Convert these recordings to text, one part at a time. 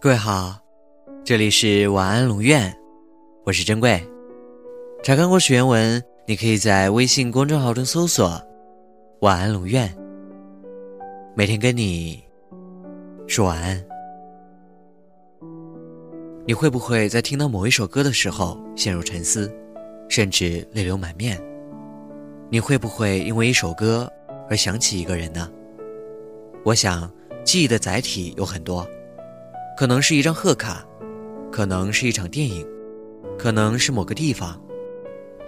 各位好，这里是晚安龙院，我是珍贵。查看故事原文，你可以在微信公众号中搜索“晚安龙院”，每天跟你说晚安。你会不会在听到某一首歌的时候陷入沉思，甚至泪流满面？你会不会因为一首歌而想起一个人呢？我想，记忆的载体有很多。可能是一张贺卡，可能是一场电影，可能是某个地方，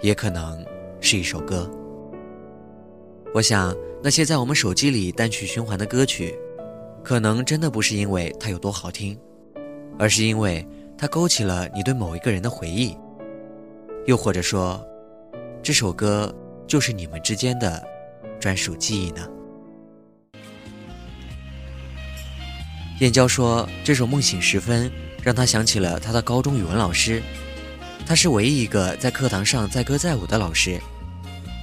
也可能是一首歌。我想，那些在我们手机里单曲循环的歌曲，可能真的不是因为它有多好听，而是因为它勾起了你对某一个人的回忆，又或者说，这首歌就是你们之间的专属记忆呢？燕娇说：“这首《梦醒时分》让她想起了她的高中语文老师，他是唯一一个在课堂上载歌载舞的老师。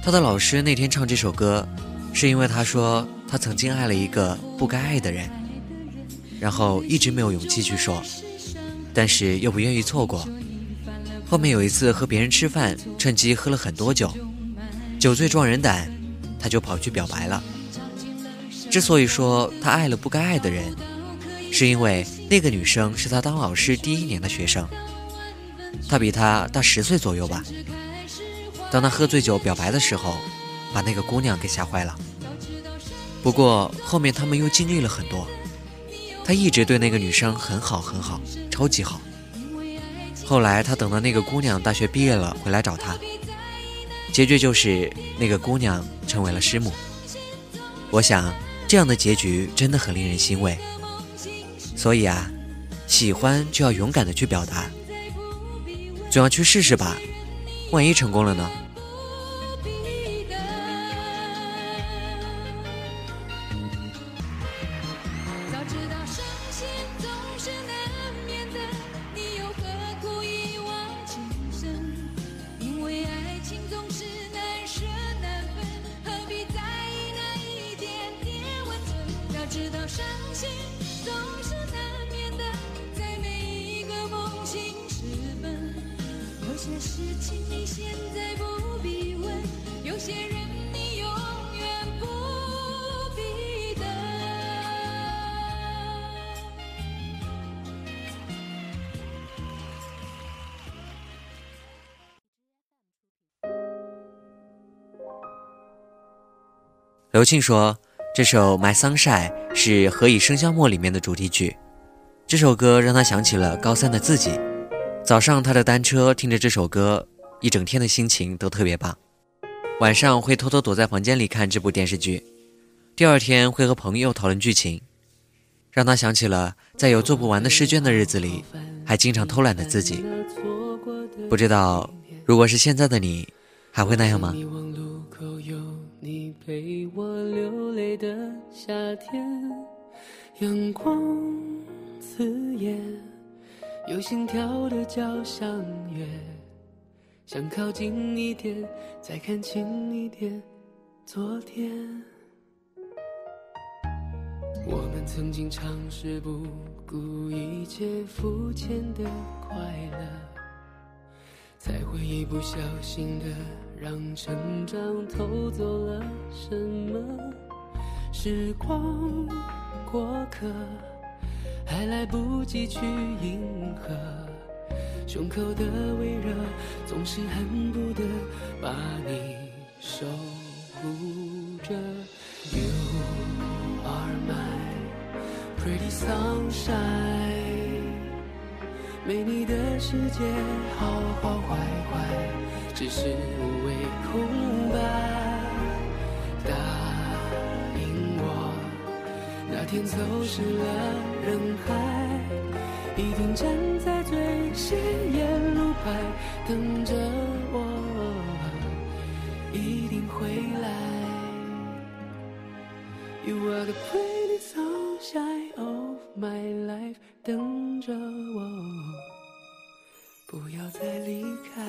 他的老师那天唱这首歌，是因为他说他曾经爱了一个不该爱的人，然后一直没有勇气去说，但是又不愿意错过。后面有一次和别人吃饭，趁机喝了很多酒，酒醉壮人胆，他就跑去表白了。之所以说他爱了不该爱的人。”是因为那个女生是他当老师第一年的学生，他比他大十岁左右吧。当他喝醉酒表白的时候，把那个姑娘给吓坏了。不过后面他们又经历了很多，他一直对那个女生很好很好，超级好。后来他等到那个姑娘大学毕业了回来找他，结局就是那个姑娘成为了师母。我想这样的结局真的很令人欣慰。所以啊，喜欢就要勇敢的去表达，总要去试试吧，万一成功了呢？些事情你现在不必问，有些人你永远不必等。刘庆说：“这首《My Sunshine》是《何以笙箫默》里面的主题曲，这首歌让他想起了高三的自己。”早上，他的单车听着这首歌，一整天的心情都特别棒。晚上会偷偷躲在房间里看这部电视剧，第二天会和朋友讨论剧情，让他想起了在有做不完的试卷的日子里，还经常偷懒的自己。不知道，如果是现在的你，还会那样吗？阳光刺眼。有心跳的交响乐，想靠近一点，再看清一点昨天。我们曾经尝试不顾一切肤浅的快乐，才会一不小心的让成长偷走了什么？时光过客。还来不及去迎合，胸口的微热总是恨不得把你守护着。You are my pretty sunshine，没你的世界好好坏坏只是无谓空白。那天走失了人海，一定站在最显眼路牌等着我，一定会来。You are the pretty sunshine of my life，等着我，不要再离开。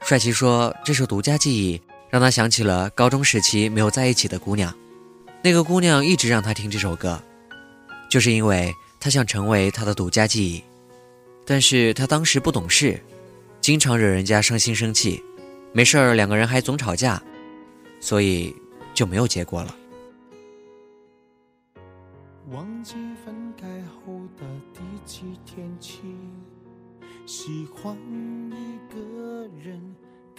帅气说：“这首独家记忆。”让他想起了高中时期没有在一起的姑娘。那个姑娘一直让他听这首歌，就是因为他想成为他的独家记忆。但是他当时不懂事，经常惹人家伤心生气，没事儿两个人还总吵架，所以就没有结果了。忘记分开后的第几天起，喜欢一个人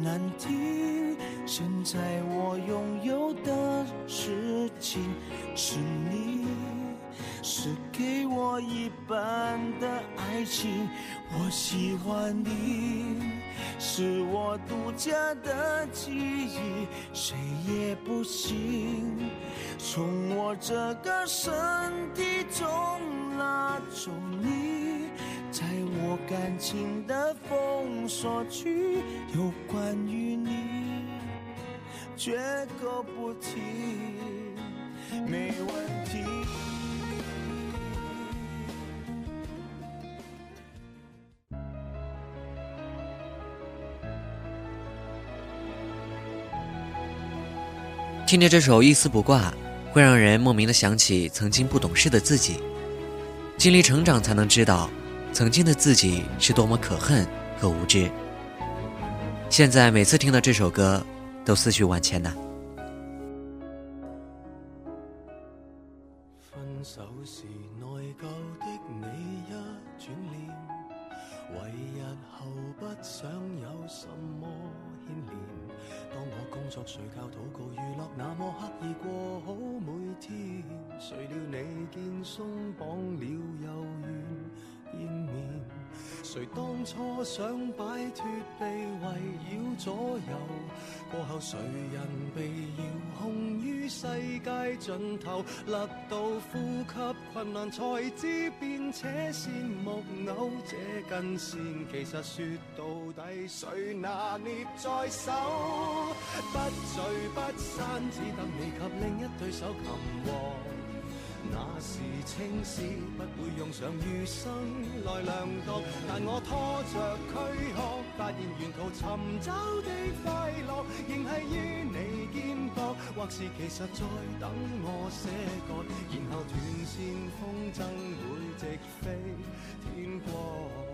难听，现在我拥有的事情是你，是给我一半的爱情。我喜欢你。是我独家的记忆，谁也不行从我这个身体中拉走你，在我感情的封锁区，有关于你绝口不提，没问题。听着这首《一丝不挂》，会让人莫名的想起曾经不懂事的自己。经历成长，才能知道曾经的自己是多么可恨和无知。现在每次听到这首歌，都思绪万千呐。分手时内疚的你一转脸，为日后不想有什么牵连。当我工作、睡觉、祷告、娱乐，那么刻意过好每天，谁料你见松绑了又愿见面。谁当初想摆脱被围绕左右，过后谁人被遥控于世界尽头，勒到呼吸困难才知变且线木偶这根线，其实说到底谁拿捏在手，不聚不散，只等你及另一对手擒获。那是青史不会用上余生来量度，但我拖着躯壳，发现沿途寻找的快乐，仍系于你肩膊，或是其实在等我写过，然后断线风筝会直飞天国。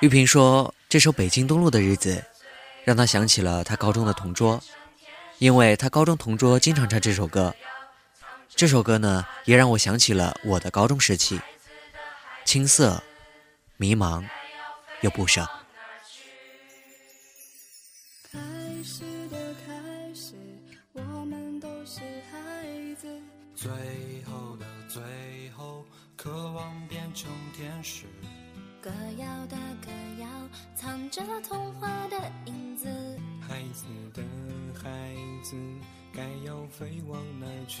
玉萍说：“这首《北京东路的日子》，让她想起了她高中的同桌，因为她高中同桌经常唱这首歌。这首歌呢，也让我想起了我的高中时期，青涩、迷茫又不舍。”该要飞往哪去？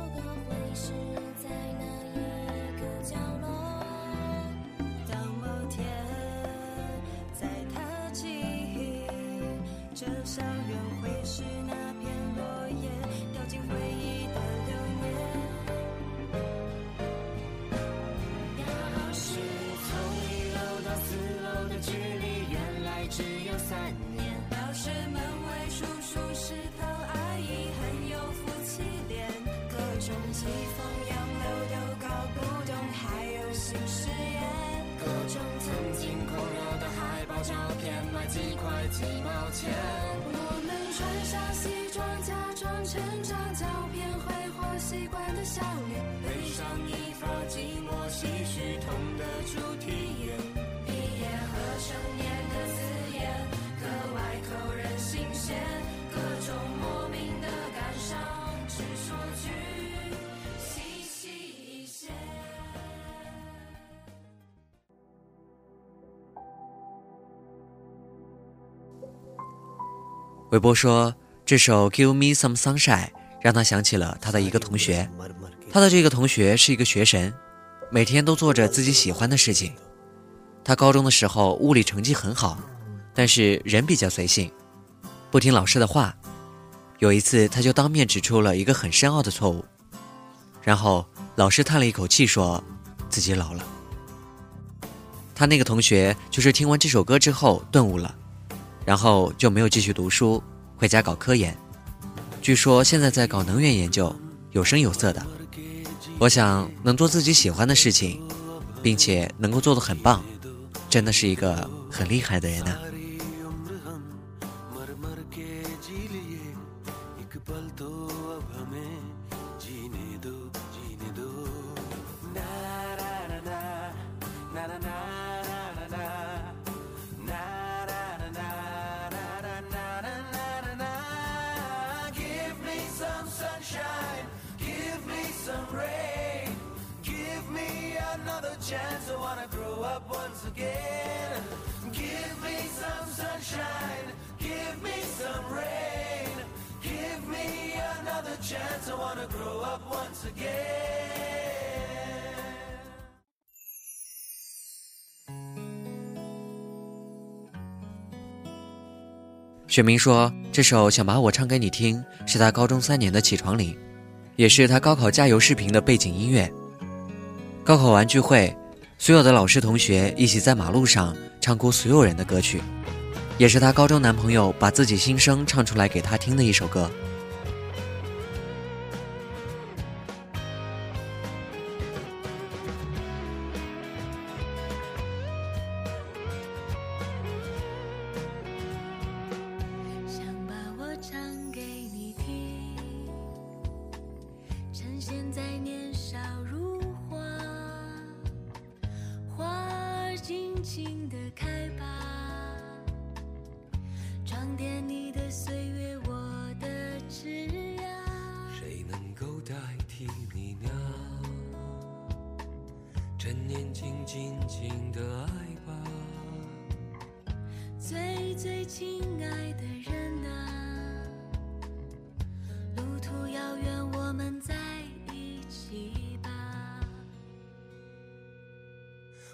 三年。要是门卫叔叔是头阿姨，很有夫妻脸，各种疾风洋流都搞不懂，还有新誓言。各种曾经空绕的海报照片，卖几块几毛钱。我们穿上西装，假装成长，照片挥霍习惯的笑脸，背上一发寂寞唏嘘痛的主题眼。毕业和成年的，格外扣人心弦，各种莫名的感伤，只说句细细一些。韦伯说，这首《Give Me Some Sunshine》让他想起了他的一个同学。他的这个同学是一个学神，每天都做着自己喜欢的事情。他高中的时候物理成绩很好，但是人比较随性，不听老师的话。有一次，他就当面指出了一个很深奥的错误，然后老师叹了一口气，说自己老了。他那个同学就是听完这首歌之后顿悟了。然后就没有继续读书，回家搞科研。据说现在在搞能源研究，有声有色的。我想能做自己喜欢的事情，并且能够做得很棒，真的是一个很厉害的人呐、once again. 雪明说，这首想把我唱给你听是他高中三年的起床铃，也是他高考加油视频的背景音乐。高考完聚会，所有的老师同学一起在马路上唱哭所有人的歌曲，也是她高中男朋友把自己心声唱出来给她听的一首歌。心的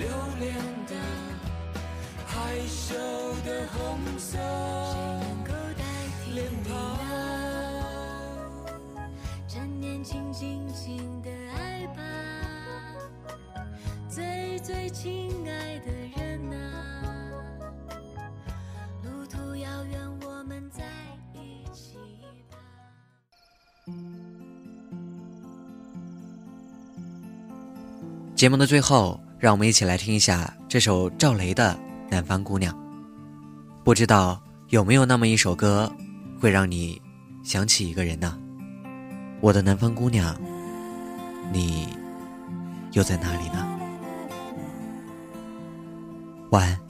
留恋的害羞的红色脸庞趁年轻尽情的爱吧最最亲爱的人啊路途遥远我们在一起吧。节目的最后让我们一起来听一下这首赵雷的《南方姑娘》。不知道有没有那么一首歌，会让你想起一个人呢？我的南方姑娘，你又在哪里呢？晚安。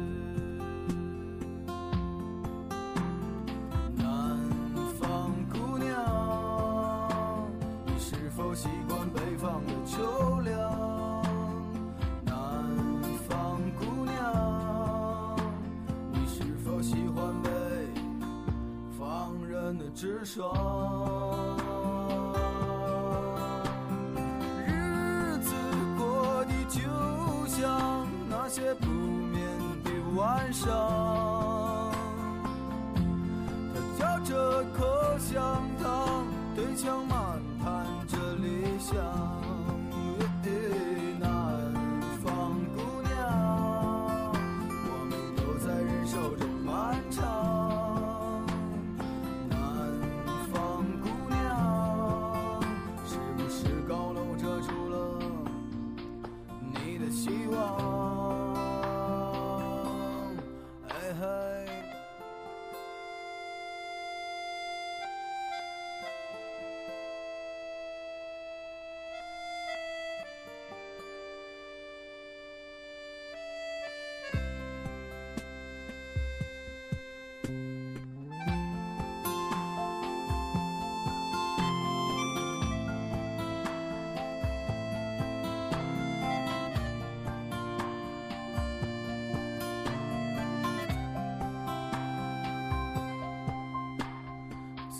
的直爽？日子过得就像那些不眠的晚上，希望？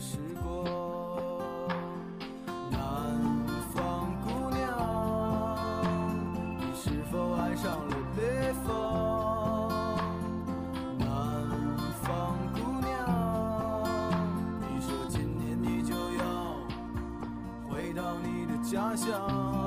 时光。南方姑娘，你是否爱上了北方？南方姑娘，你说今年你就要回到你的家乡。